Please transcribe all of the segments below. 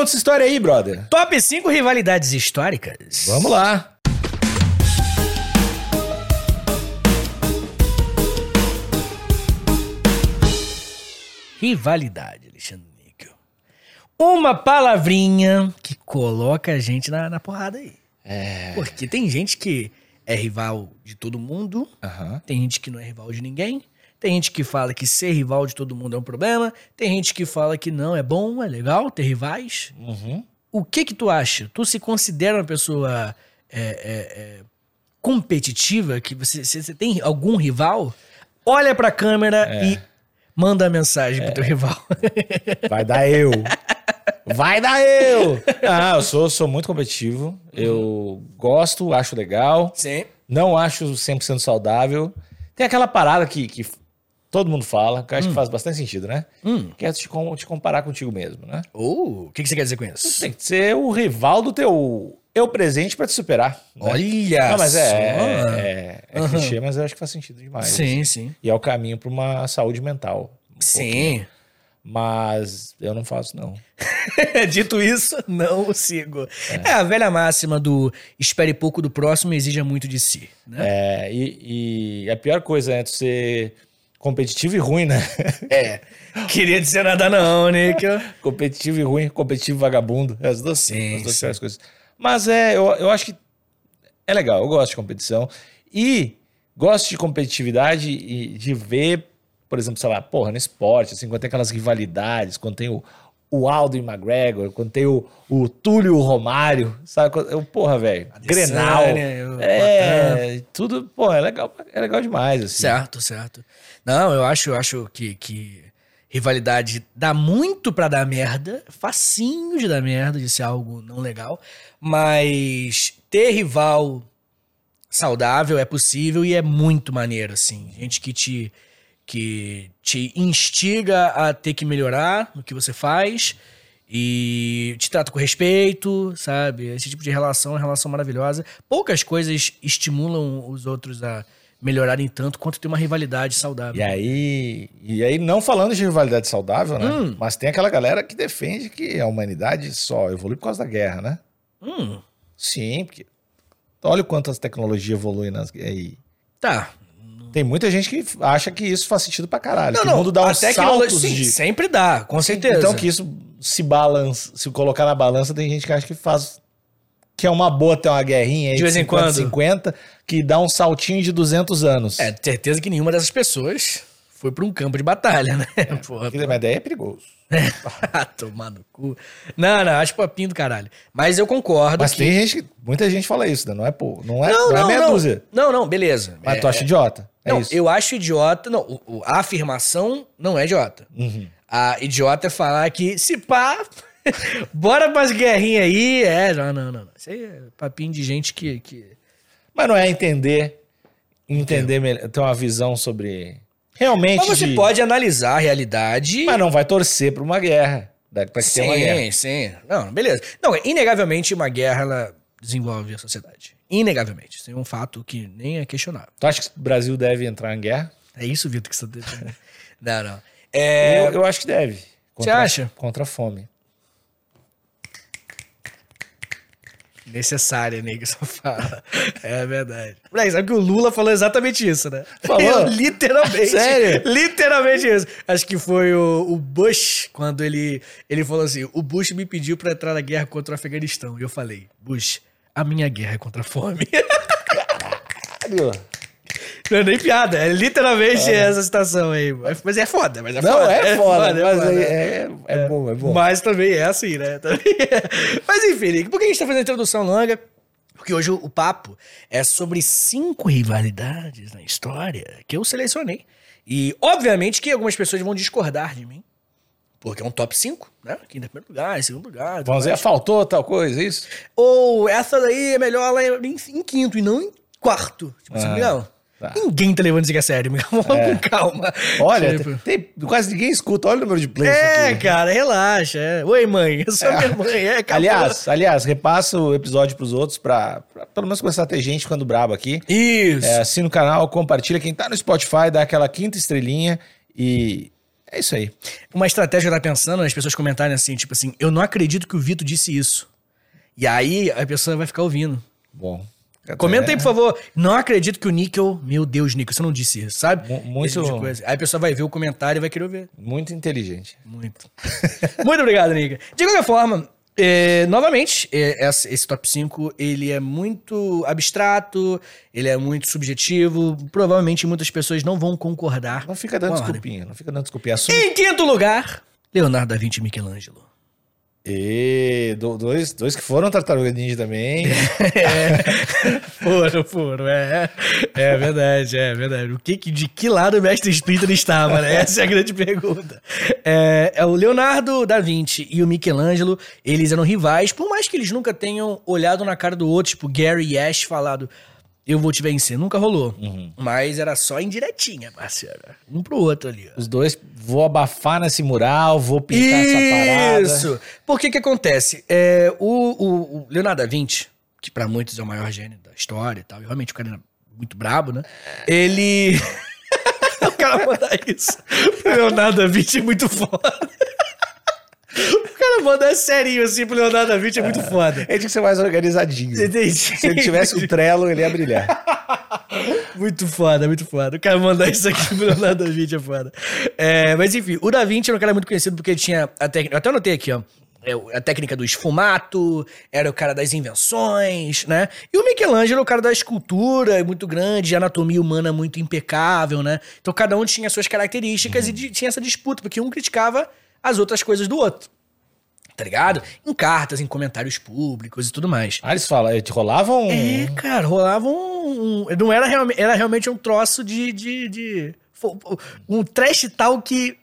conta essa história aí, brother. Top 5 rivalidades históricas. Vamos lá. Rivalidade, Alexandre Níquel. Uma palavrinha que coloca a gente na, na porrada aí. É. Porque tem gente que é rival de todo mundo, Aham. tem gente que não é rival de ninguém, tem gente que fala que ser rival de todo mundo é um problema, tem gente que fala que não, é bom, é legal ter rivais. Uhum. O que que tu acha? Tu se considera uma pessoa é, é, é, competitiva? Que você, você tem algum rival? Olha pra câmera É. e manda a mensagem pro teu rival. Vai dar eu. Vai dar eu. Ah, eu sou, sou muito competitivo. Eu gosto, acho legal. Sim. Não acho 100% saudável. Tem aquela parada que, que todo mundo fala, que eu acho que faz bastante sentido, né? Hum. Que é te, te comparar contigo mesmo, né? O que, que você quer dizer com isso? Tem que ser o rival do teu eu presente pra te superar. né? Olha Não, mas é, só. é, é, é Aham. clichê, mas eu acho que faz sentido demais. Sim, sim. E é o caminho pra uma saúde mental. um Sim. Mas eu não faço, não. Dito isso, não sigo. É. a velha máxima do espere pouco do próximo e exija muito de si. Né? É, e, e a pior coisa é ser competitivo e ruim, né? É. Queria dizer nada não, Nick. competitivo e ruim, competitivo e vagabundo. É as duas, Sim, as duas sim. coisas. Mas é, eu, eu acho que é legal, eu gosto de competição. E gosto de competitividade e de ver, por exemplo, sei lá, porra, no esporte, assim, quando tem aquelas rivalidades, quando tem o, o Aldo e McGregor, quando tem o, o Túlio o Romário, sabe? Eu, porra, velho, Grenal. O É, tudo, porra, é legal, é legal demais, assim. Certo, certo. Não, eu acho, eu acho que, que rivalidade dá muito pra dar merda, facinho de dar merda, de ser algo não legal, mas ter rival saudável é possível e é muito maneiro, assim. Gente que te, que te instiga a ter que melhorar no que você faz e te trata com respeito, sabe? Esse tipo de relação é uma relação maravilhosa. Poucas coisas estimulam os outros a melhorarem tanto quanto ter uma rivalidade saudável. E aí, e aí, não falando de rivalidade saudável, né? Hum. Mas tem aquela galera que defende que a humanidade só evolui por causa da guerra, né? Hum, Sim, porque olha o quanto as tecnologias evoluem nas aí. tá. Tem muita gente que acha que isso faz sentido pra caralho. Não, que não, o mundo dá a uns tecnologia saltos sim, de... sempre dá, com certeza. Então que isso se balança, se colocar na balança, tem gente que acha que faz que é uma boa ter uma guerrinha aí De vez em 50, quando. 50, que dá um saltinho de 200 anos. É, certeza que nenhuma dessas pessoas foi pra um campo de batalha, né? Porra, Porque, mas daí é perigoso. Ah, Tomar no cu. Não, não, acho papinho do caralho. Mas eu concordo Mas que... tem gente, que- muita gente fala isso, né? Não é, pô, não é, Não, não, não, é meia não. dúzia. Não, não, beleza. Mas É, tu acha idiota? É não, isso. eu acho idiota... Não, a afirmação não é idiota. Uhum. A idiota é falar que, se pá, bora pras guerrinhas aí. É, não, não, não. Isso aí é papinho de gente que... que... Mas não é entender, entender melhor, ter uma visão sobre realmente. Mas você de- pode analisar a realidade... Mas não vai torcer pra uma guerra. Pra que tenha uma guerra. Sim, sim. Não, beleza. Não, inegavelmente uma guerra, ela desenvolve a sociedade. Inegavelmente. Isso é um fato que nem é questionável. Tu acha que o Brasil deve entrar em guerra? É isso, Vitor, que você tá dizendo. Não, não. É... Eu, eu acho que deve. Contra- acha? Contra a fome. Necessária, nego, só fala. É verdade. Moleque, sabe que o Lula falou exatamente isso, né? Falou? Literalmente. Sério? Literalmente isso. Acho que foi o, o Bush, quando ele, ele falou assim: o Bush me pediu pra entrar na guerra contra o Afeganistão. E eu falei: Bush, a minha guerra é contra a fome. Caralho. Não é nem piada, é literalmente essa citação aí. Mas é foda, mas é Não, foda. é foda, mas foda. é, é, é bom, é bom. Mas também é assim, né? Também é. Mas enfim, por que a gente tá fazendo a introdução longa? Porque hoje o papo é sobre cinco rivalidades na história que eu selecionei. E, obviamente, que algumas pessoas vão discordar de mim. Porque é um top 5, né? Aqui em primeiro lugar, em segundo lugar. Vamos dizer, faltou tal coisa, é isso? Ou essa daí é melhor lá em, em quinto e não em quarto. Tipo assim, Ah, Miguel, tá. ninguém tá levando isso aqui a sério, Miguel. Vamos com calma. Olha, Tipo, tem, tem- quase ninguém escuta. Olha o número de plays é, aqui. cara, relaxa. é. Oi, mãe, eu sou minha mãe. É, acabou. Aliás, aliás, repassa o episódio pros outros pra, pra pelo menos começar a ter gente ficando brabo aqui. Isso. É, assina o canal, compartilha. Quem tá no Spotify, dá aquela quinta estrelinha e É isso aí. Uma estratégia que eu tava pensando, as pessoas comentarem assim, tipo assim, eu não acredito que o Vitor disse isso. E aí a pessoa vai ficar ouvindo. Bom. Comenta aí, É, por favor. Não acredito que o Níquel. Meu Deus, Níquel, você não disse isso, sabe? Mu- muito- tipo de coisa. Aí a pessoa vai ver o comentário e vai querer ver. Muito inteligente. Muito. Muito obrigado, Níquel. De qualquer forma, é, novamente, é, esse top 5 ele é muito abstrato, ele é muito subjetivo. Provavelmente muitas pessoas não vão concordar. Não fica dando desculpinha, não fica dando desculpinha. Assume. Em quinto lugar, Leonardo da Vinci e Michelangelo. E dois, dois que foram tartaruga ninja também. Foram, foram, é. É verdade, é verdade. O que, de que lado o mestre Splinter estava, né? Essa é a grande pergunta. É, é o Leonardo da Vinci e o Michelangelo, eles eram rivais, por mais que eles nunca tenham olhado na cara do outro, tipo Gary Ash falado, eu vou te vencer. Nunca rolou. Mas era só indiretinha, parceiro. Um pro outro ali, ó. Os dois, vou abafar nesse mural, vou pintar essa parada. Isso! Por que que acontece? É, o, o- o Leonardo da Vinci, que pra muitos é o maior gênio da história e tal, e realmente o cara era muito brabo, né? Ele... o cara mandar isso. O Leonardo da Vinci é muito foda. O cara mandar serinho assim pro Leonardo da Vinci é muito foda. Ele tinha que ser mais organizadinho. Entendi. Se ele tivesse um trelo, ele ia brilhar. Muito foda, muito foda. O cara mandar isso aqui pro Leonardo da Vinci é foda. É, mas enfim, o Da Vinci era um cara muito conhecido porque ele tinha a técnica. Eu até anotei aqui, ó. é, o- A técnica do esfumato, era o cara das invenções, né? E o Michelangelo era o cara da escultura, é muito grande, anatomia humana muito impecável, né? Então cada um tinha suas características e de- tinha essa disputa, porque um criticava as outras coisas do outro. Tá ligado? Em cartas, em comentários públicos e tudo mais. Ah, eles falam, eles rolavam um... É, cara, rolava um. não era, realme- era realmente um troço de. de, de- um trash talk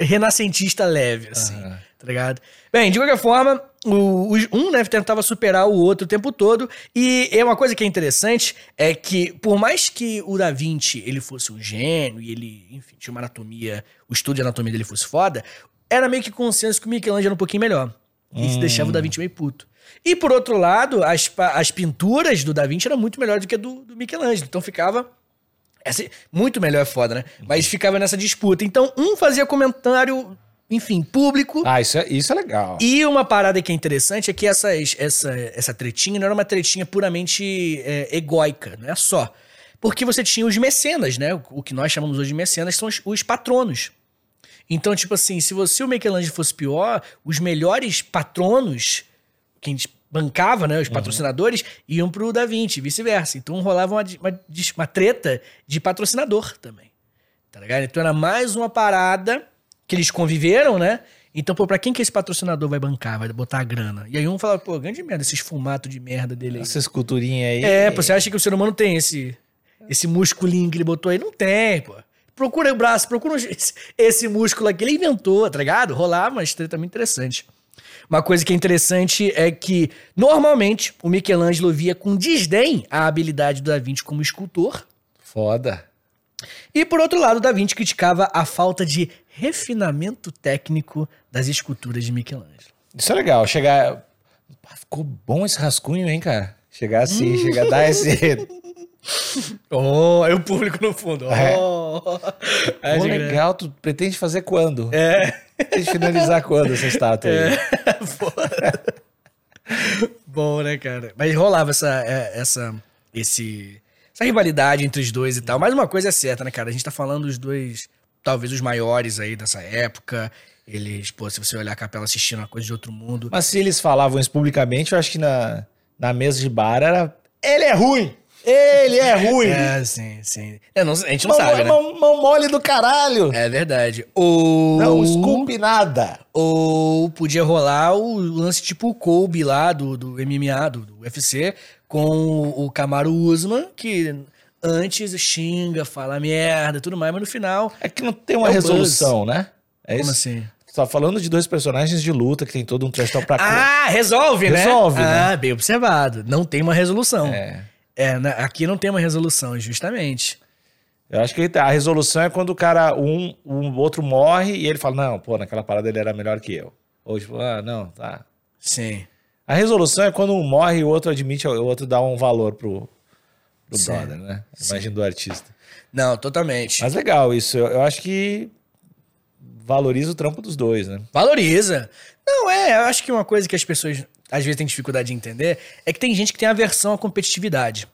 renascentista leve, assim. Aham. Tá ligado? Bem, de qualquer forma, o, um né, tentava superar o outro o tempo todo. E é uma coisa que é interessante é que, por mais que o Da Vinci ele fosse um gênio e ele, enfim, tinha uma anatomia, o estudo de anatomia dele fosse foda, era meio que consenso que o Michelangelo era um pouquinho melhor. E isso deixava o Da Vinci meio puto. E por outro lado, as, as pinturas do Da Vinci eram muito melhores do que a do, do Michelangelo. Então ficava. essa- muito melhor é foda, né? Mas ficava nessa disputa. Então, um fazia comentário, enfim, público. Ah, isso é, isso é legal. E uma parada que é interessante é que essas, essa, essa tretinha não era uma tretinha puramente é, egóica, não é só. Porque você tinha os mecenas, né? O, o que nós chamamos hoje de mecenas são os, os patronos. Então, tipo assim, se você o Michelangelo fosse pior, os melhores patronos, quem bancava, né, os patrocinadores, iam pro Da Vinci, vice-versa. Então rolava uma, uma, uma treta de patrocinador também. Tá ligado? Então era mais uma parada que eles conviveram, né? Então, pô, pra quem que esse patrocinador vai bancar, vai botar a grana? E aí um fala, pô, grande merda, esse esfumato de merda dele aí. Essa esculturinha aí. É, pô, você acha que o ser humano tem esse, esse musculinho que ele botou aí? Não tem, pô. Procura o braço, procura esse, músculo aqui. Ele inventou, tá ligado? Rolava uma treta muito interessante. Uma coisa que é interessante é que, normalmente, o Michelangelo via com desdém a habilidade do Da Vinci como escultor. Foda. E, por outro lado, o Da Vinci criticava a falta de refinamento técnico das esculturas de Michelangelo. Isso é legal. Chegar. Ficou bom esse rascunho, hein, cara? Chegar assim, chegar a dar esse. Oh, é o público no fundo. É. Oh. Pô, legal, tu pretende fazer quando? É. Pretende finalizar quando essa estátua aí? Bom, né, cara? Mas rolava essa, é, essa, esse, essa rivalidade entre os dois e tal. Mas uma coisa é certa, né, cara? A gente tá falando dos dois, talvez os maiores aí dessa época. Eles, pô, se você olhar a capela assistindo uma coisa de outro mundo. Mas se eles falavam isso publicamente, eu acho que na, na mesa de bar era. Ele é ruim! Ele é ruim! É, sim, sim. É, não- a gente não mão, sabe, né? mão, mão mole do caralho! É verdade. Ou. Não esculpe nada! Ou podia rolar o lance tipo o Kobe lá do, do MMA, do, do UFC, com o, o Kamaru Usman, que antes xinga, fala merda tudo mais, mas no final. É que não tem uma É resolução, né? É Como isso? assim? Tá falando de dois personagens de luta que tem todo um trastão pra cá. Ah, resolve, né? Resolve, né? Ah, bem observado. Não tem uma resolução. É. É, na- aqui não tem uma resolução, justamente. Eu acho que a resolução é quando o cara, um, um outro morre e ele fala, não, pô, naquela parada ele era melhor que eu. Ou tipo, ah, não, tá. Sim. A resolução é quando um morre e o outro admite, o outro dá um valor pro, pro Sim. brother, né? Imagina do artista. Não, totalmente. Mas legal isso. Eu, eu acho que valoriza o trampo dos dois, né? Valoriza. Não, é, eu acho que uma coisa que as pessoas às vezes têm dificuldade de entender é que tem gente que tem aversão à competitividade.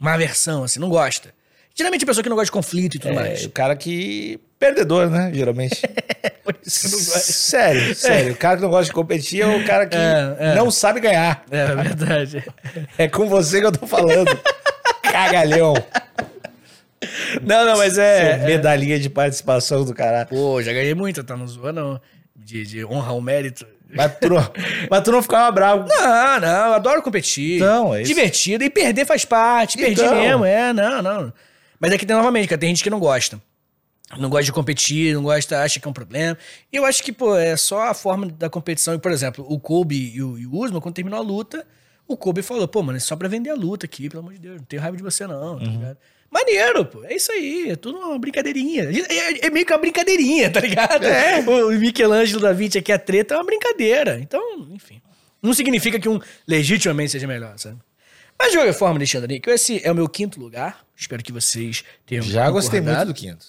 Uma aversão, assim, não gosta. Geralmente a pessoa que não gosta de conflito e tudo É, mais. o cara que. Perdedor, né? Geralmente. Por isso não gosto. sério, sério. O cara que não gosta de competir é o cara que É, é. não sabe ganhar. É, é verdade. É com você que eu tô falando. Cagalhão. Não, não, mas é. é- medalhinha de participação do cara. Pô, já ganhei muito, tá? Não zoa, não. De, de honra ao mérito. Mas tu não, mas tu não ficava bravo. Não, não, eu adoro competir. Então, é isso. Divertido. E perder faz parte. Perdi Então. mesmo, é, não, não. Mas é que tem novamente, cara, tem gente que não gosta. Não gosta de competir, não gosta, acha que é um problema. E eu acho que, pô, é só a forma da competição. E, por exemplo, o Kobe e o, e o Usman, quando terminou a luta, o Kobe falou, pô, mano, é só pra vender a luta aqui, pelo amor de Deus. Não tenho raiva de você, não, tá ligado? Maneiro, pô. É isso aí. É tudo uma brincadeirinha. É, é- meio que uma brincadeirinha, tá ligado? É. O Michelangelo da Vinci aqui, a treta é uma brincadeira. Então, enfim. Não significa que um legitimamente seja melhor, sabe? Mas de qualquer forma, Alexandre, que esse é o meu quinto lugar. Espero que vocês tenham Já gostei muito do quinto.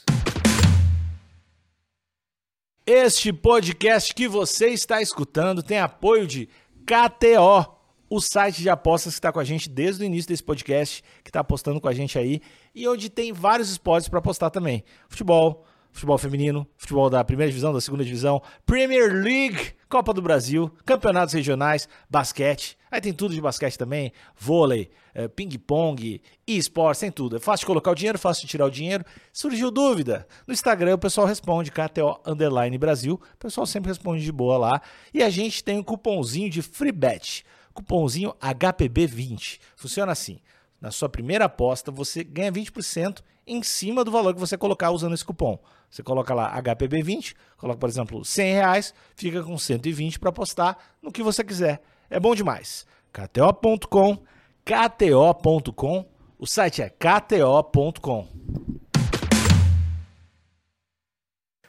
Este podcast que você está escutando tem apoio de KTO, o site de apostas que está com a gente desde o início desse podcast, que está apostando com a gente aí, e onde tem vários esportes para apostar também. Futebol, futebol feminino, futebol da primeira divisão, da segunda divisão, Premier League, Copa do Brasil, campeonatos regionais, basquete. Aí tem tudo de basquete também, vôlei, eh, ping-pong, e-sports, tem tudo. É fácil de colocar o dinheiro, fácil de tirar o dinheiro. Surgiu dúvida? No Instagram o pessoal responde, KTO Underline Brasil. O pessoal sempre responde de boa lá. E a gente tem um cupomzinho de free bet. Cupomzinho HPB20. Funciona assim. Na sua primeira aposta, você ganha 20% em cima do valor que você colocar usando esse cupom. Você coloca lá HPB20, coloca, por exemplo, 100 reais, fica com 120 para apostar no que você quiser. É bom demais. KTO.com, KTO.com, o site é KTO.com.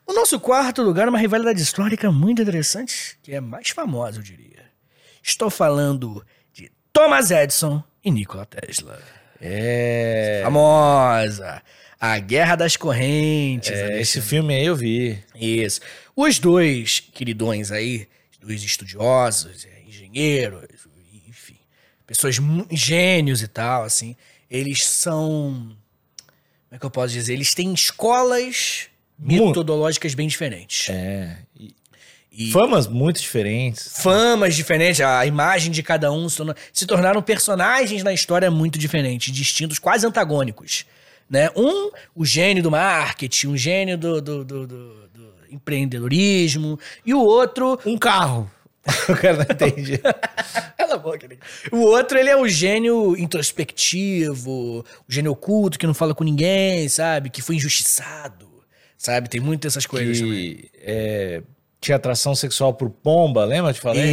O nosso quarto lugar é uma rivalidade histórica muito interessante, que é mais famosa, eu diria. Estou falando de Thomas Edison e Nikola Tesla. É. Famosa. A Guerra das Correntes. é, Alexandre. esse filme aí eu vi. Isso. Os dois queridões aí, dois estudiosos, é, engenheiros, enfim, pessoas gênios e tal, assim, eles são. Como é que eu posso dizer? Eles têm escolas metodológicas bem diferentes. É. E E famas muito diferentes. famas diferentes, a imagem de cada um se, torna- se tornaram personagens na história muito diferentes, distintos, quase antagônicos. Né? Um, o gênio do marketing, um gênio do, do- do- do- do empreendedorismo, e o outro. Um carro. o cara não entende. Cala a boca, né? O outro, ele é o gênio introspectivo, o gênio oculto que não fala com ninguém, sabe? Que foi injustiçado, sabe? Tem muito dessas coisas também. que é, tinha atração sexual por pomba, lembra? Te falei?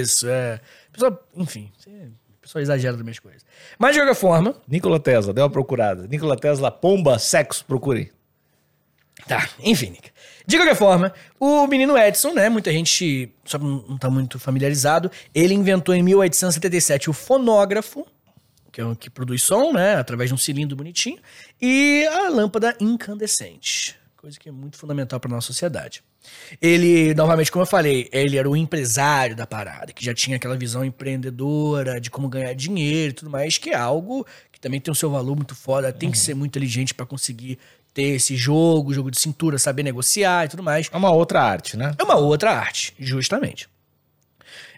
Isso, é. Pessoa, enfim, você- a pessoa exagera das minhas coisas. Mas de qualquer forma, Nikola Tesla, deu uma procurada. Nikola Tesla, pomba, sexo, procure. Tá, enfim, Nick. De qualquer forma, o menino Edison, né? Muita gente só não não tá muito familiarizado. Ele inventou em 1877 o fonógrafo, que é o que produz som, né? Através de um cilindro bonitinho, e a lâmpada incandescente. Coisa que é muito fundamental para nossa sociedade. Ele, novamente, como eu falei, ele era o empresário da parada, que já tinha aquela visão empreendedora de como ganhar dinheiro e tudo mais, que é algo que também tem o seu valor muito foda, tem que ser muito inteligente para conseguir ter esse jogo, jogo de cintura, saber negociar e tudo mais. É uma outra arte, né? É uma outra arte, justamente.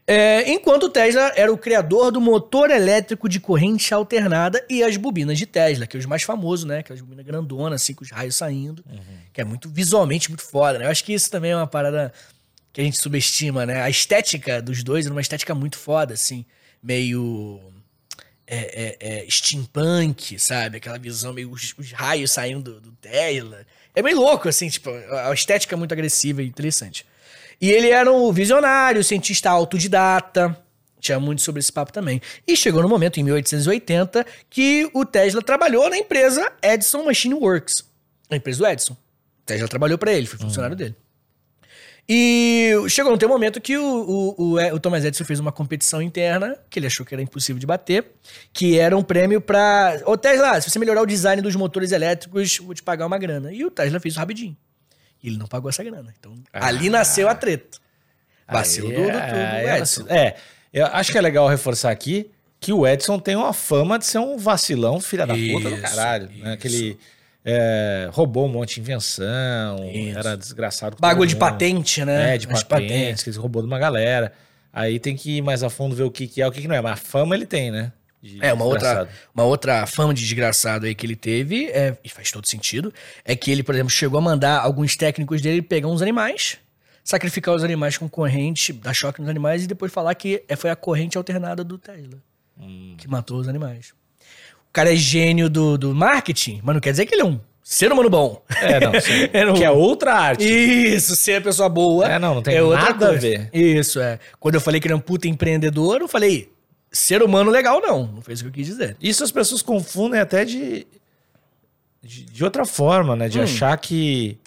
É, enquanto o Tesla era o criador do motor elétrico de corrente alternada e as bobinas de Tesla, que é os mais famosos, né? Aquelas bobinas grandonas, assim, com os raios saindo. Que é muito visualmente muito foda, né? Eu acho que isso também é uma parada que a gente subestima, né? A estética dos dois era uma estética muito foda, assim. Meio. É, é, é, steampunk, sabe? Aquela visão meio os, os raios saindo do, do Tesla. É meio louco, assim, tipo, a estética é muito agressiva e interessante. E ele era um visionário, cientista autodidata. Tinha muito sobre esse papo também. E chegou no momento, em 1880, que o Tesla trabalhou na empresa Edison Machine Works. A empresa do Edison. O Tesla trabalhou para ele, foi funcionário dele. E chegou um momento que o, o, o, o Thomas Edison fez uma competição interna, que ele achou que era impossível de bater, que era um prêmio pra. Ô Tesla, se você melhorar o design dos motores elétricos, vou te pagar uma grana. E o Tesla fez isso rapidinho. E ele não pagou essa grana. Então, Ah. ali nasceu a treta. Vacilo do, do, do, é, do é Edson. É, eu acho que é legal reforçar aqui que o Edson tem uma fama de ser um vacilão, filha da puta do caralho. Né? Aquele. é, roubou um monte de invenção, Isso. era desgraçado. Bagulho de patente, né? É, de As patentes, que ele roubou de uma galera. Aí tem que ir mais a fundo ver o que, que é o que, que não é. Mas a fama ele tem, né? De É, uma outra, uma outra fama de desgraçado aí que ele teve, é, e faz todo sentido, é que ele, por exemplo, chegou a mandar alguns técnicos dele pegar uns animais, sacrificar os animais com corrente, dar choque nos animais e depois falar que é- foi a corrente alternada do Tesla Hum. que matou os animais. O cara é gênio do, do marketing, mas não quer dizer que ele é um ser humano bom. É, não. É, Que é outra arte. Isso, ser pessoa boa. É, não, não tem é nada a ver. Isso, é. Quando eu falei que ele é um puta empreendedor, eu falei, ser humano legal não. Não foi isso que eu quis dizer. Isso as pessoas confundem até de, de, de outra forma, né? De Hum. achar que,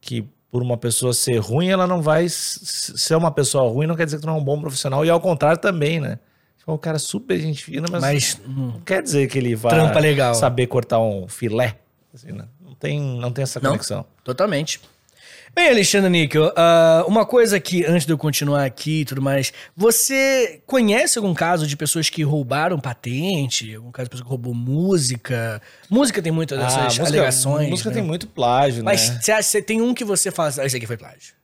que por uma pessoa ser ruim, ela não vai ser uma pessoa ruim, não quer dizer que tu não é um bom profissional. E ao contrário também, né? Tipo, o cara é super gente fina, mas, Mas, hum, não quer dizer que ele vai saber cortar um filé. Assim, né? Não tem, não tem essa Não. conexão. totalmente. Bem, Alexandre Níquel, ah, uma coisa que, antes de eu continuar aqui e tudo mais, você conhece algum caso de pessoas que roubaram patente? Algum caso de pessoa que roubou música? Música tem muitas dessas Ah, música, alegações. música né? tem muito plágio, Mas né? você acha- você tem um que você fala, ah, esse aqui foi plágio.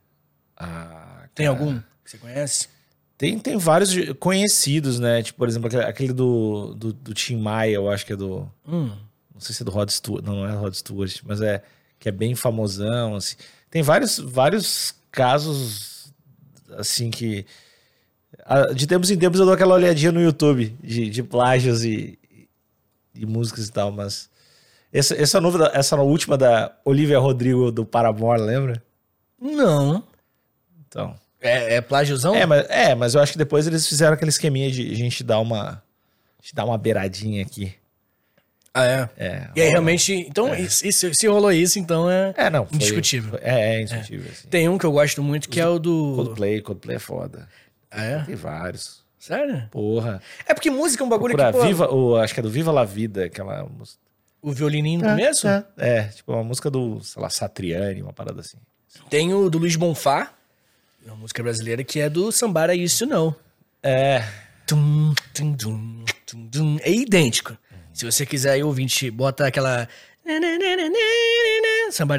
Ah, Tem cara. algum que você conhece? Tem, tem vários conhecidos, né? Tipo, por exemplo, aquele, aquele do, do, do Tim Maia, eu acho que é do. Hum. Não sei se é do Rod Stewart. Não, não é Rod Stewart, mas é que é bem famosão, assim. Tem vários, vários casos, assim, que... De tempos em tempos eu dou aquela olhadinha no YouTube de, de plágios e, e músicas e tal, mas... Essa, essa, nova, essa última da Olivia Rodrigo do Paramore, lembra? Não. Então... É, é plágiozão? É mas, é, mas eu acho que depois eles fizeram aquele esqueminha de a gente dar uma... A gente dar uma beiradinha aqui. Ah, é. É, E aí, realmente, então, isso, isso- se rolou isso, então é... É, não. foi- Indiscutível. foi- é, é indiscutível. assim. Tem um que eu gosto muito, que é o do... Coldplay, Coldplay é foda. Ah, é? Tem vários. Sério? Porra. É porque música é um bagulho Procura que, pô, Viva, o, acho que é do Viva La Vida, aquela música. o violininho no começo, É, é, tipo uma música do, sei lá, Satriani, uma parada assim. tem o do Luiz Bonfá, uma música brasileira, que é do Somebody I Used To Know. É. Tum, tum, tum, tum, tum. É idêntico. Se você quiser aí, ouvinte, bota aquela...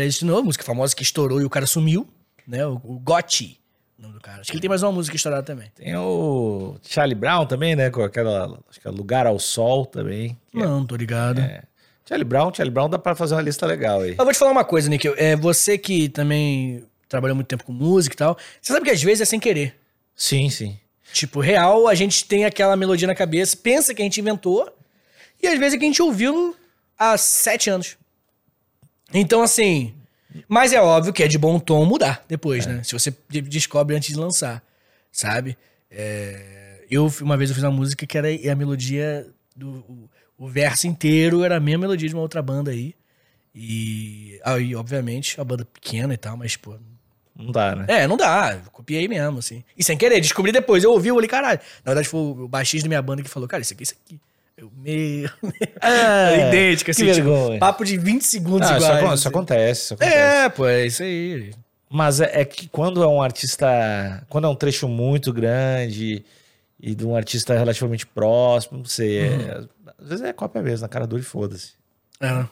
Used To Know, música famosa que estourou e o cara sumiu, né? O, o Gotti, o nome do cara. Acho que ele tem mais uma música estourada também. Tem o Charlie Brown também, né? Com aquela, acho que é Lugar ao Sol também. é- Não, tô ligado. é. Charlie Brown, Charlie Brown dá pra fazer uma lista legal aí. Eu vou te falar uma coisa, Nick. É, você que também trabalhou muito tempo com música e tal, você sabe que às vezes é sem querer. Sim, sim. Tipo, real, a gente tem aquela melodia na cabeça, pensa que a gente inventou, e às vezes é que a gente ouviu há sete anos. Então, assim. Mas é óbvio que é de bom tom mudar depois, né? Se você de- descobre antes de lançar, sabe? É, eu, uma vez eu fiz uma música que era a melodia do. O, verso inteiro era a mesma melodia de uma outra banda aí. E aí, obviamente, a banda pequena e tal, mas, pô, Não dá, né? é, não dá. Eu copiei mesmo, assim. E sem querer, descobri depois. Eu ouvi, eu falei, caralho. Na verdade, foi o baixista da minha banda que falou, cara, isso aqui, isso aqui. Eu, meu. É, idêntico, assim. que tipo, vergonha. papo de 20 segundos Não, isso, iguais. acon- assim. isso acontece, isso acontece. É, pô, é isso aí. Mas é, é que quando é um artista. Quando é um trecho muito grande e de um artista relativamente próximo, você. Uhum. Às vezes é cópia mesmo, na cara dura e foda-se. É.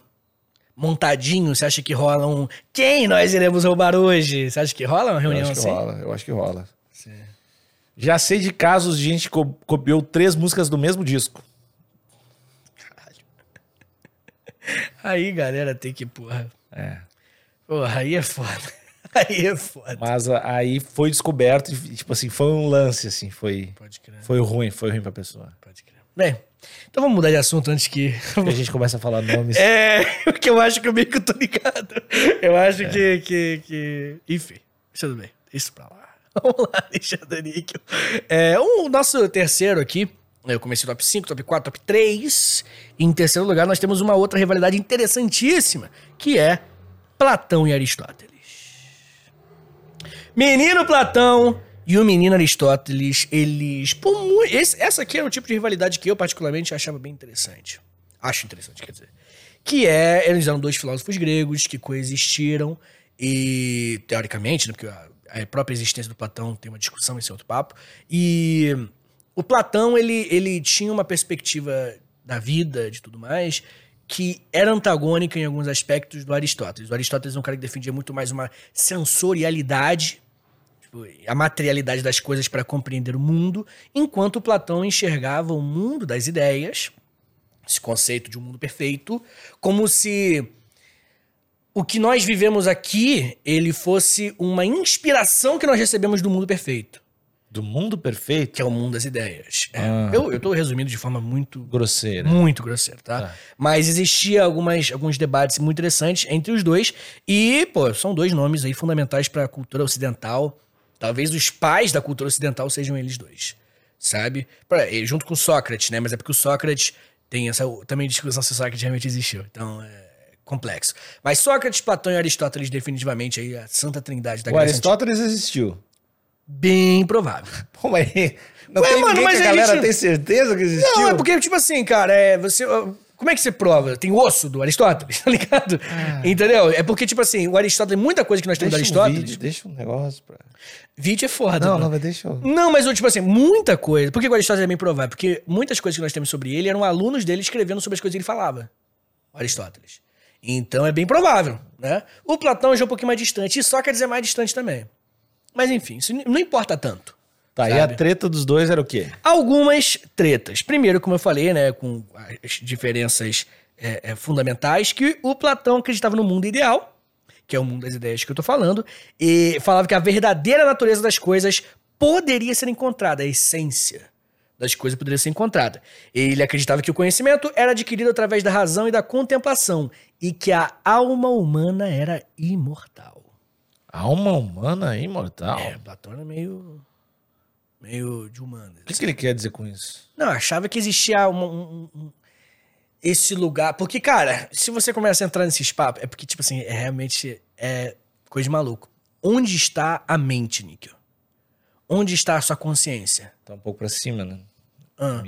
Montadinho, você acha que rola um. Quem nós iremos roubar hoje? Você acha que rola uma Eu reunião acho que assim? rola, eu acho que rola. Já sei de casos de gente que co- copiou três músicas do mesmo disco. Aí, galera, tem que, porra. É. Porra, aí é foda. Aí é foda. Mas a- aí foi descoberto tipo assim, foi um lance, assim, foi, Pode crer, foi ruim, foi ruim pra pessoa. pode crer. Bem, então vamos mudar de assunto antes que. A gente começa a falar nomes. É, porque eu acho que eu meio que eu tô ligado. Eu acho que, que, que. Enfim, tudo bem. Isso pra lá. Vamos lá, Alexandre Níquel. É, o nosso terceiro aqui. Eu comecei top 5, top 4, top 3. Em terceiro lugar, nós temos uma outra rivalidade interessantíssima, que é Platão e Aristóteles. Menino Platão e o menino Aristóteles, eles. Esse- essa aqui era o tipo de rivalidade que eu, particularmente, achava bem interessante. Acho interessante, quer dizer. Que é. Eles eram dois filósofos gregos que coexistiram E, teoricamente, né, porque a, a própria existência do Platão tem uma discussão, esse é outro papo. E o Platão, ele, ele tinha uma perspectiva da vida, de tudo mais, que era antagônica em alguns aspectos do Aristóteles. O Aristóteles é um cara que defendia muito mais uma sensorialidade, tipo, a materialidade das coisas para compreender o mundo, enquanto Platão enxergava o mundo das ideias, esse conceito de um mundo perfeito, como se o que nós vivemos aqui, ele fosse uma inspiração que nós recebemos do mundo perfeito. Do mundo perfeito? Que é o mundo das ideias. É, Ah. eu, eu tô resumindo de forma muito Grosseira. muito grosseiro, tá? Tá. Mas existia algumas, alguns debates muito interessantes entre os dois. E, pô, são dois nomes aí fundamentais pra cultura ocidental. Talvez os pais da cultura ocidental sejam eles dois. Sabe? Pra- junto com Sócrates, né? Mas é porque o Sócrates tem essa também discussão se o Sócrates realmente existiu. Então é complexo. Mas Sócrates, Platão e Aristóteles, definitivamente aí a santa trindade da O Grécia Antiga. Aristóteles existiu. Bem provável. Pô, mas não Ué, tem mano, mas a galera gente- tem certeza que existiu? Não, é porque, tipo assim, cara, é, você. Como é que você prova? Tem osso do Aristóteles, tá ligado? Entendeu? É porque, tipo assim, o Aristóteles, muita coisa que nós temos deixa do um Aristóteles. vídeo, deixa um negócio pra... Vídeo é foda. Não, mano. não, mas deixa eu... Não, mas, tipo assim, muita coisa. Por que o Aristóteles é bem provável? Porque muitas coisas que nós temos sobre ele eram alunos dele escrevendo sobre as coisas que ele falava. O Aristóteles. Então é bem provável, né? O Platão já é um pouquinho mais distante. E Sócrates é mais distante também. Mas enfim, isso não importa tanto. Tá, e a Sabe? treta dos dois era o quê? Algumas tretas. Primeiro, como eu falei, né, com as diferenças é, é, fundamentais, que o Platão acreditava no mundo ideal, que é o mundo das ideias que eu tô falando, e falava que a verdadeira natureza das coisas poderia ser encontrada, a essência das coisas poderia ser encontrada. Ele acreditava que o conhecimento era adquirido através da razão e da contemplação, e que a alma humana era imortal. Alma humana é imortal? É, Platão era meio. meio de humanas. O que, que ele quer dizer com isso? Não, achava que existia um, um- um- esse lugar. Porque, cara, se você começa a entrar nesses papos, é porque, tipo assim, é realmente é coisa de maluco. Onde está a mente, Níquel? Onde está a sua consciência? Tá um pouco pra cima, né? Ah,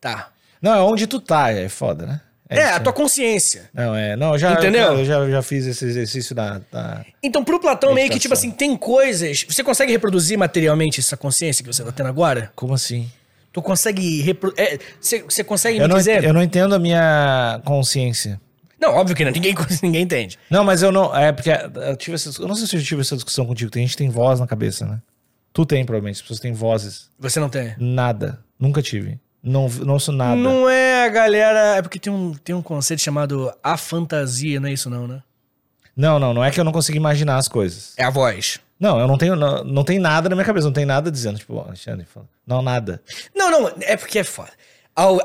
tá. Não, é onde tu tá, é foda, né? É, isso, a né? tua consciência. Não, é. Não, eu já, Entendeu? Eu já, já fiz esse exercício da. da- Então, pro Platão, meio que, tipo Meditação. assim, tem coisas. Você consegue reproduzir materialmente essa consciência que você tá tendo agora? Como assim? Tu consegue. Repro... é, você, você consegue Eu me não, dizer? eu não entendo a minha consciência. Não, óbvio que não. Ninguém, ninguém entende. Não, mas eu não. É porque eu tive essa. Eu não sei se eu tive essa discussão contigo. Tem gente que tem voz na cabeça, né? Tu tem, provavelmente. As pessoas têm vozes. Você não tem? Nada. Nunca tive. Não, não sou nada. Não é a galera. É porque tem um, tem um conceito chamado a fantasia, não é isso, não, né? Não, não, não é que eu não consigo imaginar as coisas. É a voz. Não, eu não tenho. Não, não tem nada na minha cabeça, não tem nada dizendo, tipo, Alexandre. Não, nada. Não, não, é porque é foda.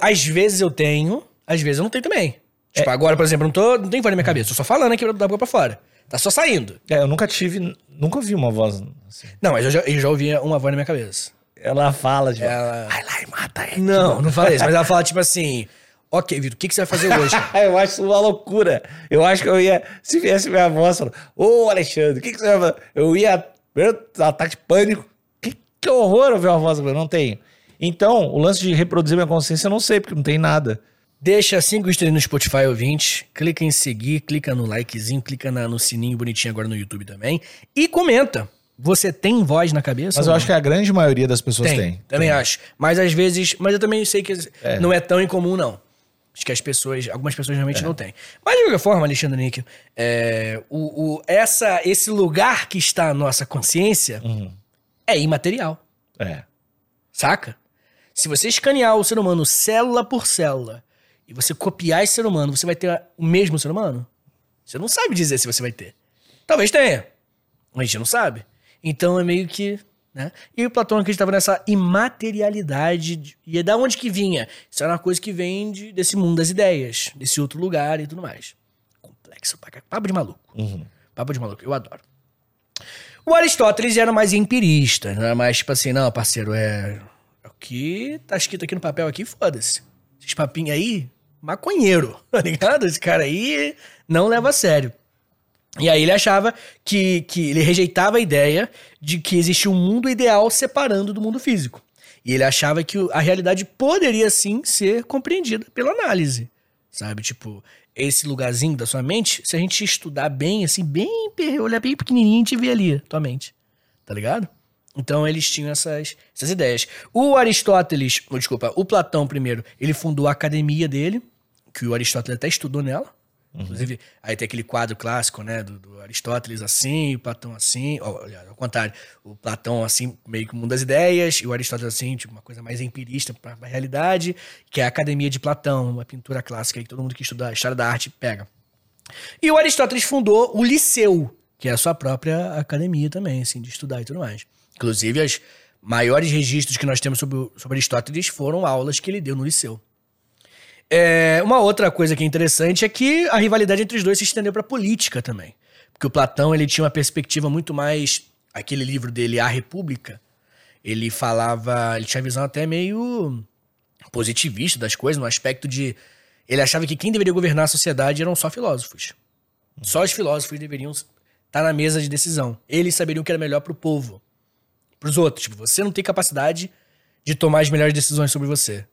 Às vezes eu tenho, às vezes eu não tenho também. Tipo, agora, por exemplo, eu não, tô, não tem voz na minha cabeça, tô só falando aqui da boca pra fora. Tá só saindo. É, eu nunca tive. Nunca ouvi uma voz assim. Não, mas eu já, eu já ouvi uma voz na minha cabeça. Ela fala, tipo, Ela- vai lá e mata ele. Não, não fala isso, mas ela fala tipo assim: Ok, Vitor, o que, que você vai fazer hoje? eu acho isso uma loucura. Eu acho que eu ia. Se viesse minha voz falando, ô Alexandre, o que, que você vai fazer? Eu ia. Primeiro, ataque de pânico. Que, que horror ouvir uma voz. Eu não tenho. Então, o lance de reproduzir minha consciência, eu não sei, porque não tem nada. Deixa cinco estrelas no Spotify, ouvinte. Clica em seguir, clica no likezinho, clica na- no sininho bonitinho agora no YouTube também. E comenta. Você tem voz na cabeça? Mas eu acho que a grande maioria das pessoas tem. tem. Também acho. Mas às vezes. Mas eu também sei que É. não é tão incomum, não. Acho que as pessoas. Algumas pessoas realmente não têm. Mas de qualquer forma, Alexandre Níquel, é, o, o- essa, esse lugar que está a nossa consciência Uhum. é imaterial. É. Saca? Se você escanear o ser humano célula por célula e você copiar esse ser humano, você vai ter o mesmo ser humano? Você não sabe dizer se você vai ter. Talvez tenha. Mas a gente não sabe. Então é meio que. Né? E o Platão acreditava nessa imaterialidade. de- E é da onde que vinha? Isso era uma coisa que vem de- desse mundo das ideias, desse outro lugar e tudo mais. Complexo pra. Papo de maluco. Uhum. Papo de maluco, eu adoro. O Aristóteles era mais empirista, não era mais tipo assim, não, parceiro, é. é O que tá escrito aqui no papel aqui, foda-se. Esses papinhos aí, maconheiro, tá ligado? Esse cara aí não leva a sério. E aí ele achava que, que ele rejeitava a ideia de que existia um mundo ideal separando do mundo físico. E ele achava que a realidade poderia sim ser compreendida pela análise. Sabe? Tipo, esse lugarzinho da sua mente, se a gente estudar bem, assim, bem, olhar bem pequenininho, a gente vê ali, tua mente. Tá ligado? Então eles tinham essas, essas ideias. O Aristóteles, desculpa, o Platão primeiro, ele fundou a academia dele, que o Aristóteles até estudou nela. Inclusive, aí tem aquele quadro clássico, né, do, do Aristóteles assim, o Platão assim, olha, ao contrário, o Platão assim, meio que o mundo das ideias, e o Aristóteles assim, tipo, uma coisa mais empirista para a realidade, que é a Academia de Platão, uma pintura clássica que todo mundo que estuda a história da arte pega. E o Aristóteles fundou o Liceu, que é a sua própria academia também, assim, de estudar e tudo mais. Inclusive, os maiores registros que nós temos sobre, sobre Aristóteles foram aulas que ele deu no Liceu. É, uma outra coisa que é interessante é que a rivalidade entre os dois se estendeu para política também. Porque o Platão ele tinha uma perspectiva muito mais. Aquele livro dele, A República, ele falava. Ele tinha visão até meio positivista das coisas, no aspecto de. Ele achava que quem deveria governar a sociedade eram só filósofos. Só os filósofos deveriam estar na mesa de decisão. Eles saberiam o que era melhor pro povo. Pros outros. Tipo, você não tem capacidade de tomar as melhores decisões sobre você.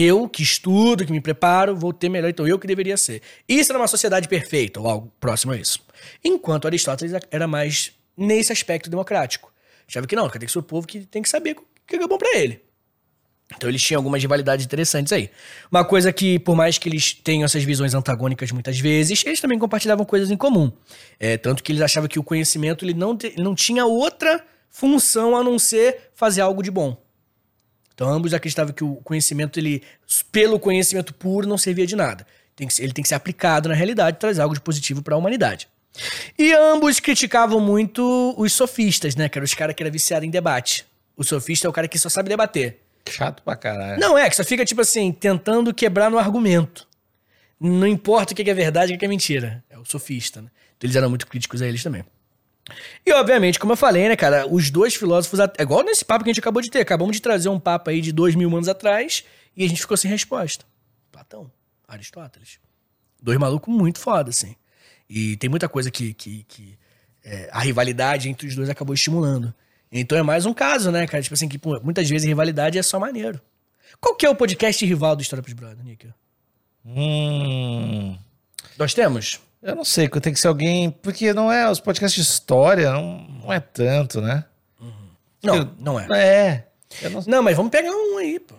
Eu, que estudo, que me preparo, vou ter melhor, então eu que deveria ser. Isso era uma sociedade perfeita, ou algo próximo a isso. Enquanto Aristóteles era mais nesse aspecto democrático. Achava que não, tem que ser o povo que tem que saber o que é bom pra ele. Então eles tinham algumas rivalidades interessantes aí. Uma coisa que, por mais que eles tenham essas visões antagônicas muitas vezes, eles também compartilhavam coisas em comum. É, tanto que eles achavam que o conhecimento ele não, te- não tinha outra função a não ser fazer algo de bom. Então ambos acreditavam que o conhecimento, ele, pelo conhecimento puro, não servia de nada. Tem que ele tem que ser aplicado na realidade e trazer algo de positivo para a humanidade. E ambos criticavam muito os sofistas, né? Que eram os caras que eram viciados em debate. O sofista é o cara que só sabe debater. Chato pra caralho. Não é, que só fica, tipo assim, tentando quebrar no argumento. Não importa o que é verdade e o que é mentira. É o sofista, né? Então eles eram muito críticos a eles também. E, obviamente, como eu falei, né, cara, os dois filósofos. É igual nesse papo que a gente acabou de ter. Acabamos de trazer um papo aí de dois mil anos atrás e a gente ficou sem resposta. Platão, Aristóteles. Dois malucos muito foda, assim. E tem muita coisa que, que, que é, a rivalidade entre os dois acabou estimulando. Então é mais um caso, né, cara? Tipo assim, que pô, muitas vezes rivalidade é só maneiro. Qual que é o podcast rival do História pros Brother, Nick? Hum. Nós temos? Eu não sei, tem que ser alguém. Porque não é. Os podcasts de história não, não é tanto, né? Não, não é. É. Eu não Não, mas vamos pegar um aí, pô.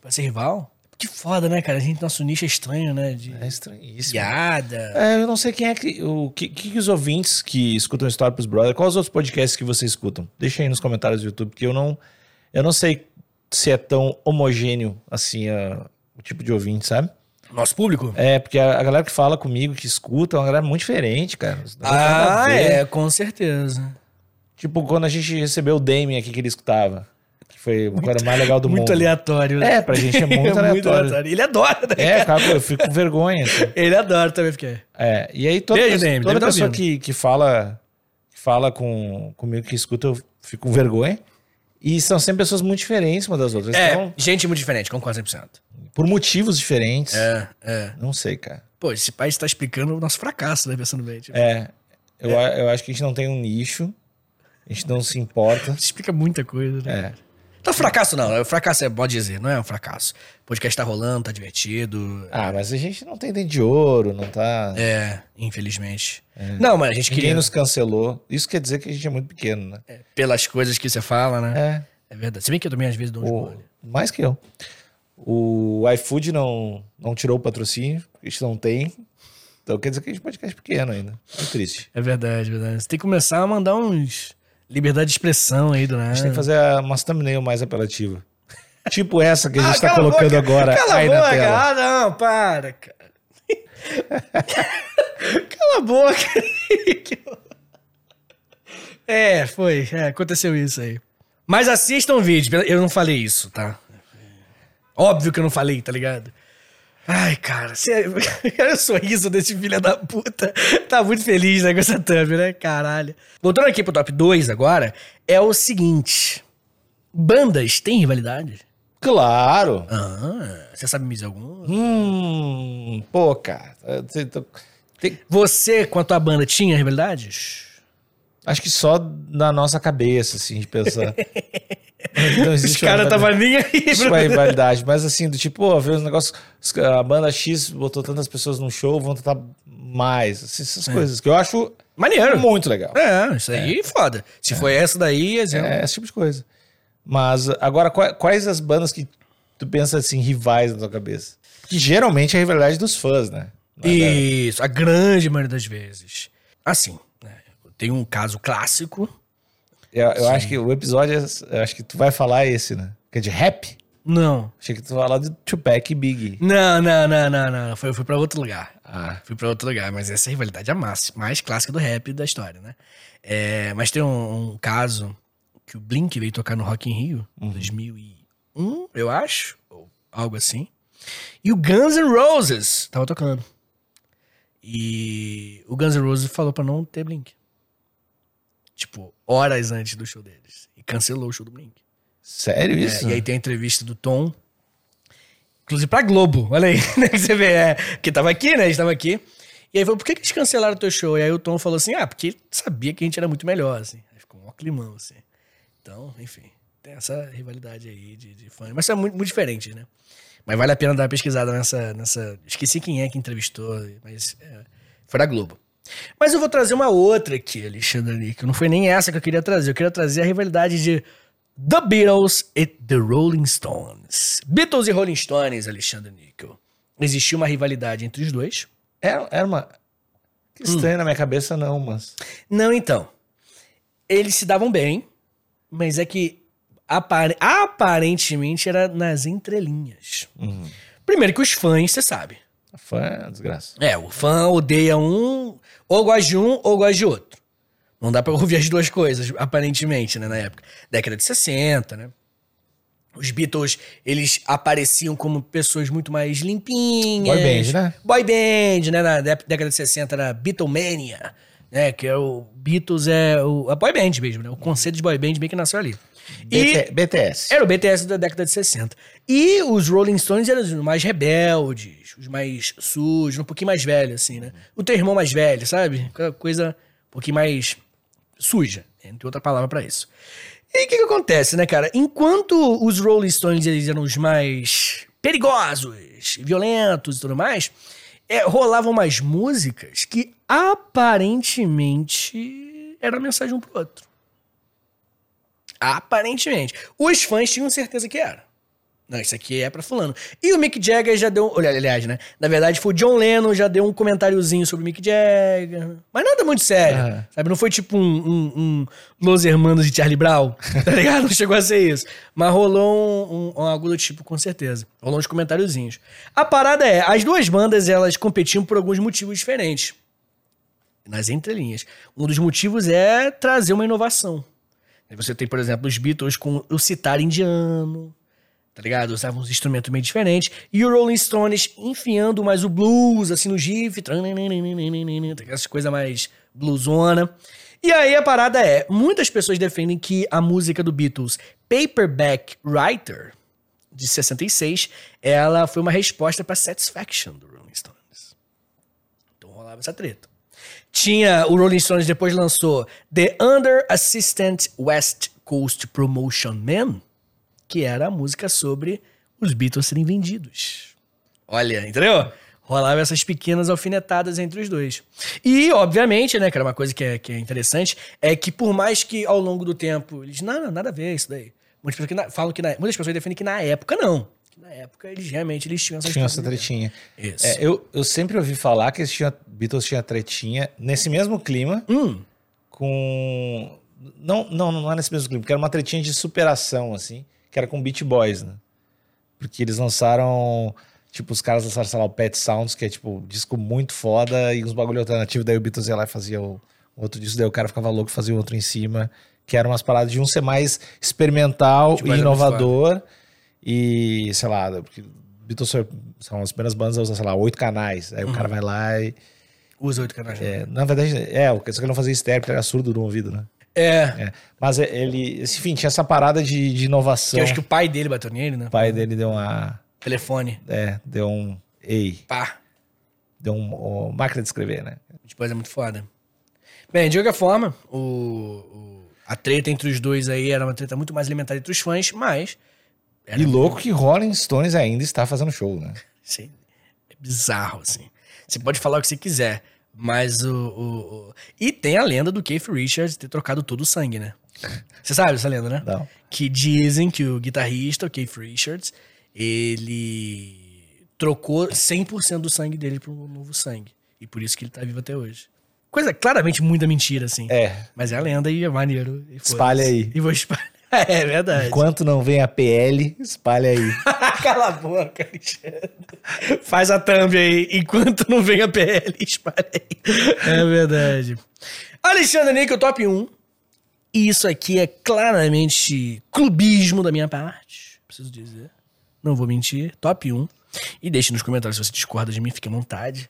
Pra ser rival. Que foda, né, cara? A gente, nosso nicho é estranho, né? De É estranhíssimo. piada. É, eu não sei quem é que. O que, que, que os ouvintes que escutam História pros Brothers, quais os outros podcasts que vocês escutam? Deixa aí nos comentários do YouTube, porque eu não. Eu não sei se é tão homogêneo assim a- o tipo de ouvinte, sabe? Nosso público? É, porque a, a galera que fala comigo, que escuta, é uma galera muito diferente, cara. Ah, é, com certeza. Tipo, quando a gente recebeu o Damien aqui que ele escutava. Que foi o cara mais legal do muito mundo. aleatório. né? É, pra gente é muito aleatório. Ele adora, né? É, cara, eu fico com vergonha. assim. Ele adora também, porque. É, e aí toda, Beijo, pessoa, Demi, toda Demi tá pessoa ouvindo. que, que fala, que fala com, comigo, que escuta, eu fico com vergonha. E são sempre pessoas muito diferentes uma das outras. É, Então, gente muito diferente, concordo 100%. por motivos diferentes. É, é. Não sei, cara. Pô, esse pai está explicando o nosso fracasso, né? Pensando bem. Tipo, É, eu, a- eu acho que a gente não tem um nicho. A gente não se importa. Explica muita coisa, né? É. Então, fracasso não. O fracasso é, pode dizer, não é um fracasso. O podcast tá rolando, tá divertido. Ah, mas a gente não tem dente de ouro, não tá. É, infelizmente. Não, mas a gente Ninguém queria. nos cancelou. Isso quer dizer que a gente é muito pequeno, né? é, pelas coisas que você fala, né? É. É, verdade. Se bem que eu também às vezes dou uns O, mais que eu. O iFood não, não tirou o patrocínio, a gente não tem. Então quer dizer que a gente é um podcast pequeno ainda. Muito triste. É verdade, é verdade. Você tem que começar a mandar uns. Liberdade de expressão aí do nada. A gente tem que fazer a- uma thumbnail mais apelativa. Tipo essa que a gente Ah, tá cala a colocando boca, agora Cala aí a boca, na tela. ah, não, para, cara. cala a boca. é, foi, é, aconteceu isso aí. Mas assistam o vídeo, eu não falei isso, tá? Óbvio que eu não falei, tá ligado? Ai, cara, você... olha o sorriso desse filho da puta. Tá muito feliz né, com essa thumb, né? Caralho. Voltando aqui pro top 2 agora, é o seguinte. Bandas têm rivalidade? Claro. Ah, você sabe me dizer algum? Hum, pô, cara. Você tá- tem- Você, com a tua banda, tinha rivalidades? acho que só na nossa cabeça, assim, de pensar. Não Os existe caras tava nem aí. Existe uma rivalidade, mas assim, do tipo, pô, ver os negócios. os- A banda X botou tantas pessoas num show, vão tentar mais. assim, essas coisas que eu acho Maneiro. muito legal. É, isso aí é foda. Se foi essa daí, exemplo. É, esse tipo de coisa. Mas agora, qua- quais as bandas que tu pensa assim, rivais na tua cabeça? Que geralmente é a rivalidade dos fãs, né? Não é Isso, a grande maioria das vezes. Assim, né, tem um caso clássico. Eu, eu acho que o episódio, é- eu acho que tu vai falar esse, né? Que é de rap. Não. Achei que tu ia falar de Tupac e Biggie. Não, não, não, não, não. Foi, fui pra outro lugar. Ah, Fui pra outro lugar, mas essa rivalidade é a mais, mais clássica do rap da história, né? É, mas tem um, um caso que o Blink veio tocar no Rock in Rio, em 2001, eu acho, ou algo assim. E o Guns N' Roses tava tocando. E o Guns N' Roses falou pra não ter Blink. Tipo, horas antes do show deles. E cancelou o show do Blink. sério É, isso? e aí tem a entrevista do Tom. Inclusive pra Globo, olha aí, né? Que você vê, é, que tava aqui, né? A gente tava aqui. E aí falou, por que, que eles cancelaram o teu show? E aí o Tom falou assim, ah, porque sabia que a gente era muito melhor, assim. Aí ficou um climão, assim. Então, enfim, tem essa rivalidade aí de, de fãs. Mas são muito, muito diferentes, né? Mas vale a pena dar uma pesquisada nessa, nessa... Esqueci quem é que entrevistou, mas é, foi da Globo. Mas eu vou trazer uma outra aqui, Alexandre que não foi nem essa que eu queria trazer. Eu queria trazer a rivalidade de The Beatles e The Rolling Stones. Beatles e Rolling Stones, Alexandre Níquel. Existia uma rivalidade entre os dois. Era, era uma. Que estranho na minha cabeça, não, mas. Não, então. Eles se davam bem, mas é que apare- aparentemente era nas entrelinhas. Uhum. Primeiro que os fãs, você sabe. Fã é uma desgraça. É, o fã odeia um, ou gosta de um, ou gosta de outro. Não dá pra ouvir as duas coisas, aparentemente, né, na época. Década de 60, né? Os Beatles, eles apareciam como pessoas muito mais limpinhas. Boy band, né? Boy band, né? Na dé- década de 60 era Beatlemania, né? Que é o Beatles é o, a boy band mesmo, né? O conceito de boy band meio que nasceu ali. E BT- BTS. era o BTS da década de 60. E os Rolling Stones eram os mais rebeldes, os mais sujos, um pouquinho mais velhos, assim, né? O teu irmão mais velho, sabe? Aquela coisa um pouquinho mais suja, entre outra palavra pra isso. E o que, que acontece, né, cara? Enquanto os Rolling Stones eles eram os mais perigosos, violentos e tudo mais, é, rolavam umas músicas que aparentemente era mensagem um pro outro. Aparentemente. Os fãs tinham certeza que era. Não, isso aqui é pra fulano. E o Mick Jagger já deu. Olha, aliás, né? Na verdade, foi o John Lennon, já deu um comentáriozinho sobre o Mick Jagger. Mas nada muito sério. Ah. Sabe? Não foi tipo um, um, um Los Hermanos de Charlie Brown. Tá ligado? Não chegou a ser isso. Mas rolou um, um, algo do tipo, com certeza. Rolou uns comentáriozinhos. A parada é: as duas bandas elas competiam por alguns motivos diferentes. Nas entrelinhas. Um dos motivos é trazer uma inovação. Você tem, por exemplo, os Beatles com o citar indiano, tá ligado? Usavam uns instrumentos meio diferentes. E o Rolling Stones enfiando mais o blues, assim, no riff. Essa coisa mais bluesona. E aí a parada é, muitas pessoas defendem que a música do Beatles, Paperback Writer, de 66, ela foi uma resposta pra Satisfaction do Rolling Stones. Então rolava essa treta. Tinha o Rolling Stones depois lançou The Under Assistant West Coast Promotion Man, que era a música sobre os Beatles serem vendidos. Olha, entendeu? Rolava essas pequenas alfinetadas entre os dois. E, obviamente, né, que era uma coisa que é, que é interessante, é que por mais que ao longo do tempo eles, não, não, nada a ver isso daí. Muitas pessoas, que na- falam que na, muitas pessoas defendem que na época não. Na época eles realmente eles tinham essas Tinha essa tretinha. Isso. É, eu, eu sempre ouvi falar que eles tinham, Beatles tinha tretinha nesse mesmo clima Hum, com. Não, não, não é nesse mesmo clima, porque era uma tretinha de superação, assim, que era com Beat Boys, né? Porque eles lançaram. Tipo, os caras lançaram, sei lá, o Pet Sounds, que é tipo um disco muito foda, e uns bagulho alternativo, daí o Beatles ia lá e fazia o outro disco, daí o cara ficava louco e fazia outro em cima, que eram umas paradas de um ser mais experimental Tipo, e inovador. E, sei lá, porque Beatles são as primeiras bandas a usar, sei lá, oito canais. Aí o cara vai lá e. usa oito canais. é, na verdade, é, o que só que ele não fazia estéreo, porque era surdo no ouvido, né? É. É. Mas é, ele, enfim, tinha essa parada de, de inovação. Que eu acho que o pai dele bateu nele, né? o pai dele deu uma. Telefone. É, deu um. Ei, Pá. deu um. ó, máquina de escrever, né? Depois é muito foda. Bem, de qualquer forma, o, o- A treta entre os dois aí era uma treta muito mais alimentar entre os fãs, mas. Era E louco que Rolling Stones ainda está fazendo show, né? Assim, é bizarro, assim. Você pode falar o que você quiser, mas o, o- o- E tem a lenda do Keith Richards ter trocado todo o sangue, né? Você sabe essa lenda, né? Não. Que dizem que o guitarrista, o Keith Richards, ele trocou 100% do sangue dele para um novo sangue. E por isso que ele tá vivo até hoje. Coisa claramente muita mentira, assim. É. Mas é a lenda e é maneiro. e. Espalha aí. E vou espalhar. É verdade. Enquanto não vem a PL, espalha aí. Cala a boca, Alexandre. Faz a thumb aí, enquanto não vem a PL, espalha aí. É verdade. Alexandre Níquel, top 1. E isso aqui é claramente clubismo da minha parte. Preciso dizer. Não vou mentir. Top 1. E deixe nos comentários se você discorda de mim, fique à vontade.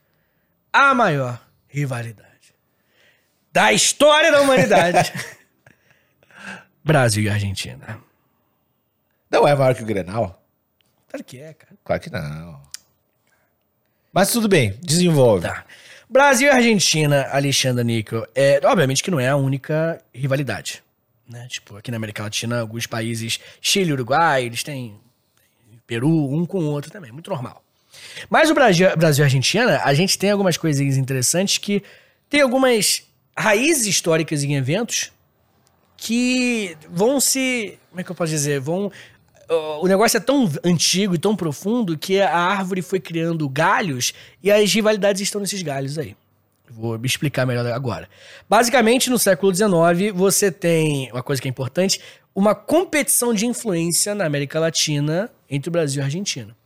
A maior rivalidade da história da humanidade. Brasil e Argentina. Não é maior que o Grenal? Claro que é, cara. Claro que não. Mas tudo bem, desenvolve. Tá. Brasil e Argentina, Alexandre Níquel, é, obviamente que não é a única rivalidade. Né? Tipo, aqui na América Latina, alguns países, Chile Uruguai, eles têm Peru, um com o outro também, muito normal. Mas o Brasil, Brasil e Argentina, a gente tem algumas coisinhas interessantes que tem algumas raízes históricas em eventos que vão se. Como é que eu posso dizer? Vão. O negócio é tão antigo e tão profundo que a árvore foi criando galhos e as rivalidades estão nesses galhos aí. Vou me explicar melhor agora. Basicamente, no século XIX, você tem uma coisa que é importante: uma competição de influência na América Latina entre o Brasil e a Argentina.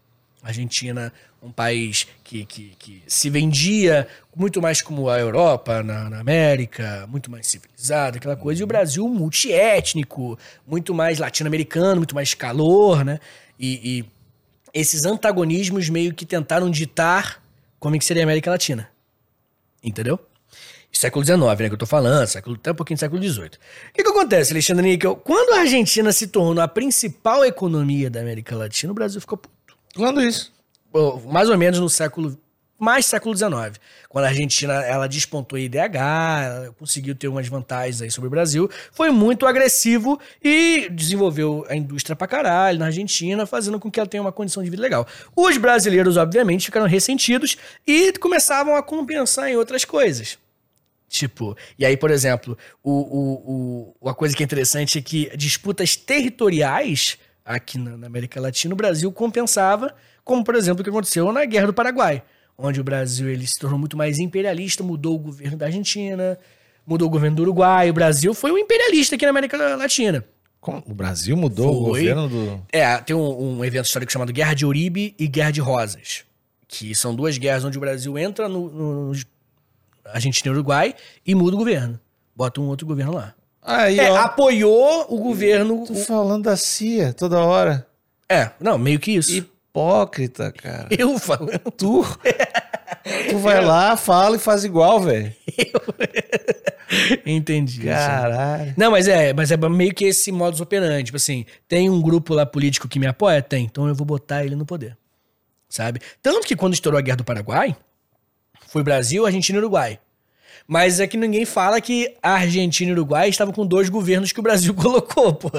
A Argentina, um país que, que, que se vendia muito mais como a Europa na, na América, muito mais civilizado, aquela coisa, e o Brasil multiétnico, muito mais latino-americano, muito mais calor, né? E, e esses antagonismos meio que tentaram ditar como é que seria a América Latina. Entendeu? Século XIX, né, que eu tô falando, século, até um pouquinho do século XVIII. O que, que acontece, Alexandre Níquel? Quando a Argentina se tornou a principal economia da América Latina, o Brasil ficou puto Falando isso. Mais ou menos no século mais século XIX, quando a Argentina ela despontou em IDH, ela conseguiu ter umas vantagens aí sobre o Brasil, foi muito agressivo e desenvolveu a indústria pra caralho na Argentina, fazendo com que ela tenha uma condição de vida legal. Os brasileiros, obviamente, ficaram ressentidos e começavam a compensar em outras coisas. Tipo, e aí, por exemplo, o, o, o, uma coisa que é interessante é que disputas territoriais aqui na, na América Latina, o Brasil compensava, como por exemplo o que aconteceu na Guerra do Paraguai, onde o Brasil ele se tornou muito mais imperialista, mudou o governo da Argentina, mudou o governo do Uruguai, o Brasil foi um imperialista aqui na América Latina. Como o Brasil mudou o Foi. governo do. É, tem um, um evento histórico chamado Guerra de Uribe e Guerra de Rosas, que são duas guerras onde o Brasil entra no, no, no Argentina e Uruguai e muda o governo. Bota um outro governo lá. Aí, É, ó. apoiou o governo. Tô falando da CIA toda hora. É, não, meio que isso. Hipócrita, cara. Eu falando. Tu. tu vai lá, fala e faz igual, velho. Entendi. isso. Caralho. Não, mas é, mas é meio que esse modus operandi. Tipo assim, tem um grupo lá político que me apoia? Tem. Então eu vou botar ele no poder. Sabe? Tanto que quando estourou a guerra do Paraguai, foi Brasil, Argentina e Uruguai. Mas é que ninguém fala que a Argentina e o Uruguai estavam com dois governos que o Brasil colocou, pô.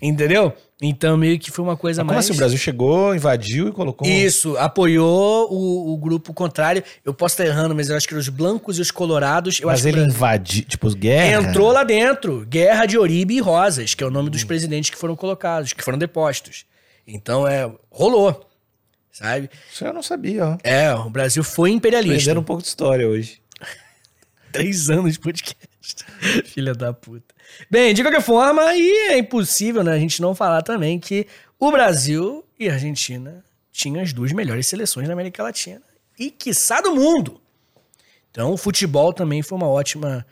Entendeu? Então meio que foi uma coisa Como mais. assim? O Brasil chegou, invadiu e colocou. Isso, apoiou o, o grupo contrário. Eu posso estar errando, mas eu acho que os blancos e os colorados. Mas ele Brasil- invadiu. Tipo, guerra. entrou lá dentro. Guerra de Oribe e Rosas, que é o nome dos presidentes que foram colocados, que foram depostos. Então é. rolou. Sabe? Isso eu não sabia, ó. É, o Brasil foi imperialista. Aprendendo um pouco de história hoje. Três anos de podcast. Filha da puta. Bem, de qualquer forma, e é impossível né, a gente não falar também que o Brasil e a Argentina tinham as duas melhores seleções da América Latina e, quiçá, do mundo. Então, o futebol também foi uma ótima,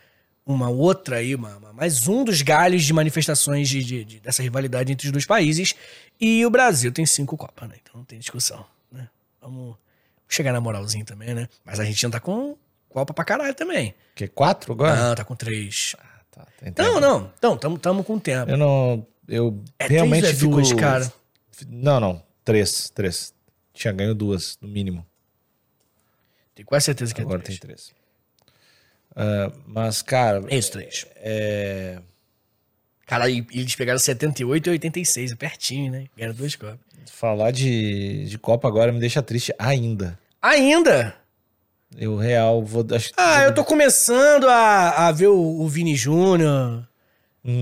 uma outra aí, uma, uma- mais um dos galhos de manifestações de, de- de- dessa rivalidade entre os dois países. E o Brasil tem cinco Copas, né? Então não tem discussão, né? Vamos chegar na moralzinha também, né? Mas a Argentina tá com Copa pra caralho também. Que quatro agora? Não, tá com três. Tá, tem Não, não. Então, tamo, tamo com tempo. Eu não. Eu É realmente três é fico. duas, cara? Não, não. Três. Três. Tinha ganho duas, no mínimo. Tenho quase certeza que é Agora três. tem três. Ah, mas, cara, É isso, três. é... Cara, e e eles pegaram 78 e 86, é pertinho, né? Ganharam duas Copas. Falar de, de Copa agora me deixa triste ainda. Ainda? Eu, real, vou... Acho, Ah, eu tô começando a, a ver o, o Vini Júnior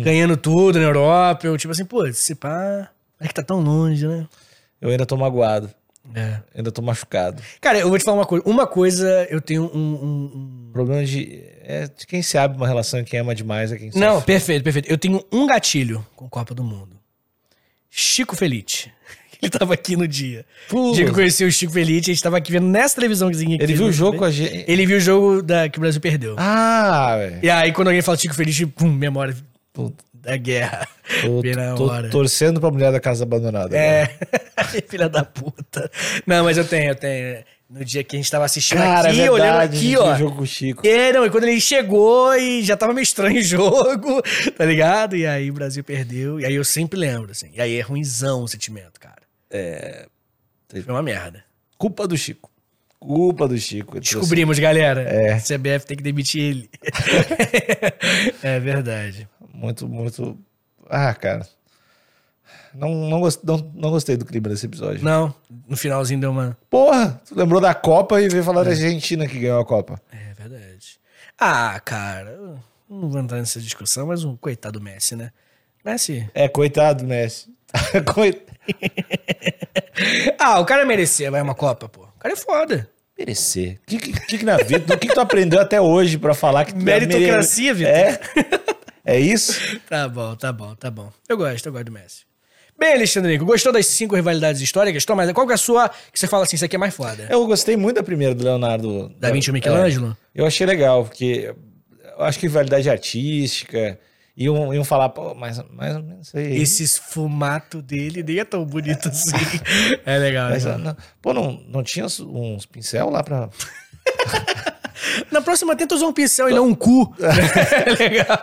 ganhando tudo na Europa. Eu, tipo assim, pô, esse pá. É que tá tão longe, né? eu ainda tô magoado. É. Ainda tô machucado. Cara, eu vou te falar uma coisa. Uma coisa, eu tenho um. um- um- problema de, é de quem se abre uma relação e quem ama demais é quem Não, sofre. perfeito, perfeito. Eu tenho um gatilho com Copa do Mundo. Chico Felite. Ele tava aqui no dia. O dia que eu conheci o Chico Felite, a gente tava aqui vendo nessa televisãozinha aqui. Ele viu o no- jogo com a gente. Ele viu o jogo da, que o Brasil perdeu. Ah, velho. E aí, quando alguém fala Chico Felite, pum, memória Puta, da guerra. Tô, tô torcendo pra mulher da casa abandonada. É. Filha da puta. Não, mas eu tenho, eu tenho. No dia que a gente tava assistindo Cara, aqui, é olhando verdade, aqui, a gente ó. jogo com o Chico. É, não, e quando ele chegou e já tava meio estranho o jogo, tá ligado? E aí o Brasil perdeu. E aí eu sempre lembro, assim. E aí é ruimzão o sentimento, cara. É. Foi uma merda. Culpa do Chico. Culpa do Chico. Descobrimos, galera. É. CBF tem que demitir ele. é verdade. Muito, muito. Ah, cara. Não, não, gost- não, não gostei do clima desse episódio. Não, no finalzinho deu uma. Porra, tu lembrou da Copa e veio falar da Argentina que ganhou a Copa. É verdade. Ah, cara, não vou entrar nessa discussão, mas um coitado do Messi, né? Messi. É, coitado, Messi. Coit... Ah, o cara merecia, vai uma Copa, pô. O cara é foda. Merecer. O que, que, que na vida? Do que, que tu aprendeu até hoje pra falar que tu é Meritocracia, mere- Vitor. É? É isso? Tá bom, tá bom, tá bom. Eu gosto, eu gosto do Messi. Bem, Alexandre Nico, gostou das cinco rivalidades históricas? Toma, qual que é a sua que você fala assim, isso aqui é mais foda? Eu gostei muito da primeira do Leonardo. Da Vinci e Michelangelo? É, eu achei legal, porque eu acho que rivalidade artística. Iam, iam falar, pô, mais, mais ou menos isso aí. Esse esfumato dele nem é tão bonito assim. é legal, Mas, não, pô, não, não tinha uns, pincel lá pra. Na próxima tenta usar um pincel e não um cu. é legal.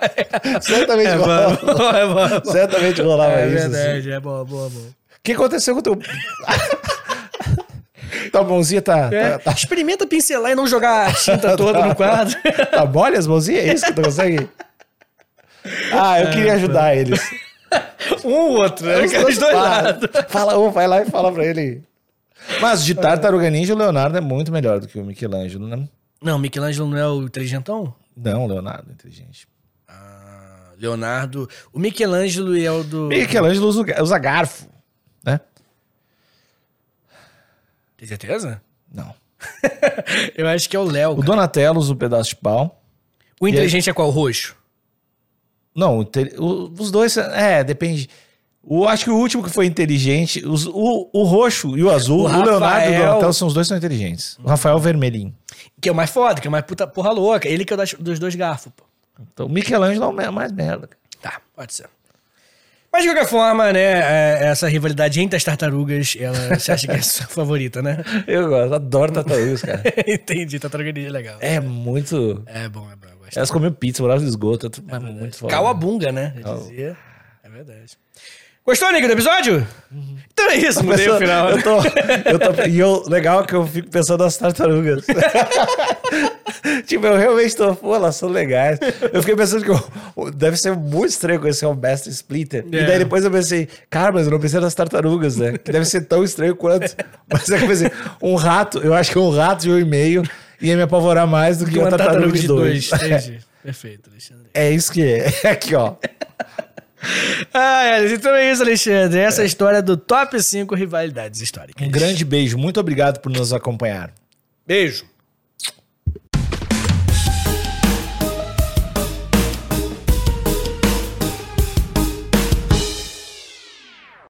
Certamente É rolava. bom, é bom, é. Certamente rolava É isso. assim. verdade, é bom, boa, boa. O que aconteceu com o teu. Tua mãozinha tá, É, tá, tá, Experimenta pincelar e não jogar a tinta toda no quadro. tá mole as mãozinhas? É isso que tu consegue? Ah, eu queria ajudar eles. Um ou outro, né? Os dois dois lados. Fala um, vai lá e fala pra ele. Mas de Tartaruga Ninja, o Leonardo é muito melhor do que o Michelangelo, né? Não, Michelangelo não é o inteligentão? Não, Leonardo é inteligente. Ah, Leonardo. O Michelangelo é o do. Michelangelo usa, usa garfo, né? Tem certeza? Não. Eu acho que é o Léo. O cara. Donatello usa o pedaço de pau. O inteligente é qual? O roxo? Não, os dois, é, depende. O, acho que o último que foi inteligente, os- o, o roxo e o azul, O o, Leonardo e o Rafael- Donatello são os dois são inteligentes. O Rafael vermelhinho. Que é o mais foda, que é o mais puta porra louca. Ele que é o das- dos dois garfos, pô. Então, o Michelangelo é o mais merda. Tá, pode ser. Mas de qualquer forma, né, é, essa rivalidade entre as tartarugas, ela, você acha que é a sua favorita, né? Eu gosto, adoro tartarugas, cara. Entendi, tartaruga ninja é legal. É muito. É bom, é bom. Elas comiam pizza, moravam no esgoto. É é muito foda. Calabunga, né? Eu dizia. É verdade. Gostou, Nico, do episódio? Então é isso, mudei o final. Eu tô, eu tô, e eu, legal que eu fico pensando nas tartarugas. tipo, eu realmente tô, pô, elas são legais. Eu fiquei pensando que eu- deve ser muito estranho conhecer o Mestre Splinter. É. E daí depois eu pensei, cara, mas eu não pensei nas tartarugas, né? Que deve ser tão estranho quanto. Mas eu pensei, um rato, eu acho que um rato de um e meio ia me apavorar mais do que uma tartaruga de dois. Entendi. Perfeito, Alexandre. É isso que é. Aqui, ó. Ah, é, então é isso, Alexandre. Essa é a história do top 5 rivalidades históricas. Um grande beijo. Muito obrigado por nos acompanhar. Beijo.